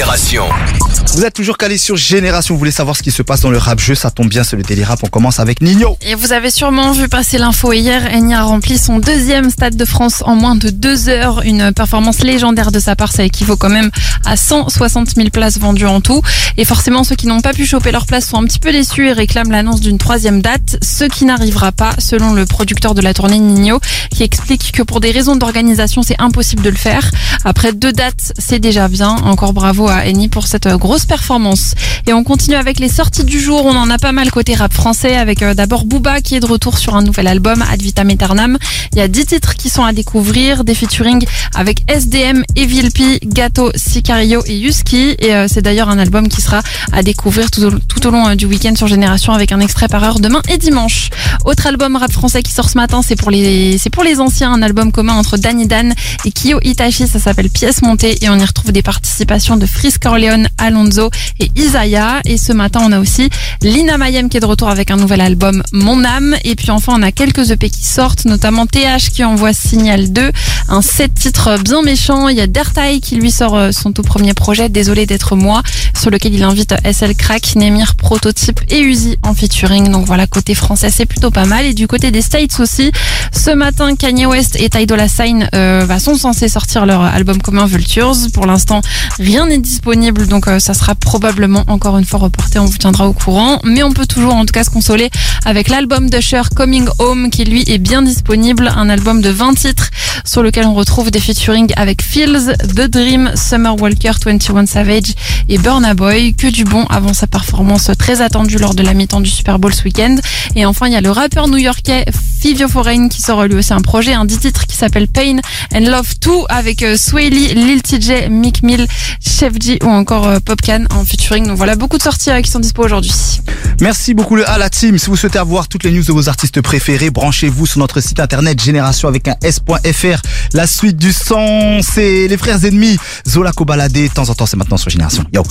Génération. Vous êtes toujours calé sur Génération, vous voulez savoir ce qui se passe dans le rap jeu, ça tombe bien, c'est le Daily Rap, on commence avec Nino. Et vous avez sûrement vu passer l'info hier, Enya a rempli son deuxième Stade de France en moins de deux heures. Une performance légendaire de sa part, ça équivaut quand même à 160 000 places vendues en tout. Et forcément, ceux qui n'ont pas pu choper leur place sont un petit peu déçus et réclament l'annonce d'une troisième date, ce qui n'arrivera pas, selon le producteur de la tournée Nino, qui explique que pour des raisons d'organisation, c'est impossible de le faire. Après deux dates, c'est déjà bien. Encore bravo à Eni pour cette grosse performance. Et on continue avec les sorties du jour. On en a pas mal côté rap français avec euh, d'abord Booba qui est de retour sur un nouvel album, Ad Vitam Aeternam. Il y a 10 titres qui sont à découvrir, des featuring avec SDM, Evil P, Gato, Sicario et Yuski. Et euh, c'est d'ailleurs un album qui sera à découvrir tout au, long euh, du week-end sur Génération avec un extrait par heure demain et dimanche. Autre album rap français qui sort ce matin, c'est pour les c'est pour les anciens, un album commun entre Danny Dan et Kyo Itachi, ça s'appelle Pièce montée et on y retrouve des participations de Frisk Corleone, Alonso et Isaiah. Et ce matin, on a aussi Lina Mayem qui est de retour avec un nouvel album Mon âme. Et puis enfin, on a quelques EP qui sortent, notamment TH qui envoie Signal 2, un set titre bien méchant. Il y a Dertai qui lui sort euh, son tout premier projet, Désolé d'être moi, sur lequel il invite SL Crack, Nemir, Prototype et Uzi en featuring. Donc voilà, côté français, c'est plutôt pas mal. Et du côté des States aussi, ce matin, Kanye West et Ty Dolla Sign euh, bah, sont censés sortir leur album commun Vultures. Pour l'instant, rien n'est disponible, donc euh, ça sera probablement encore une fois reporté. On vous tiendra au courant, mais on peut toujours en tout cas se consoler avec l'album d'Usher Coming Home, qui lui est bien disponible. Un album de 20 titres sur lequel on retrouve des featuring avec Fields, The Dream, Summer Walker, 21 Savage et Burna Boy. Que du bon avant sa performance très attendue lors de la mi-temps du Super Bowl ce week-end. Et enfin, il y a le rappeur new-yorkais Fivio Foreign qui sort lui aussi un projet, un 10 titres qui s'appelle Pain and Love 2 avec euh, Sway Lee, Lil TJ, Mick Mill, Chef G ou encore euh, Popcan en featuring. Donc voilà, beaucoup de sorties euh, qui sont dispo aujourd'hui. Merci beaucoup le à la team. Si vous souhaitez avoir toutes les news de vos artistes préférés, branchez-vous sur notre site internet génération avec un s.fr. La suite du son, c'est les frères ennemis. Zola Kobalade, de temps en temps, c'est maintenant sur Génération. Yo.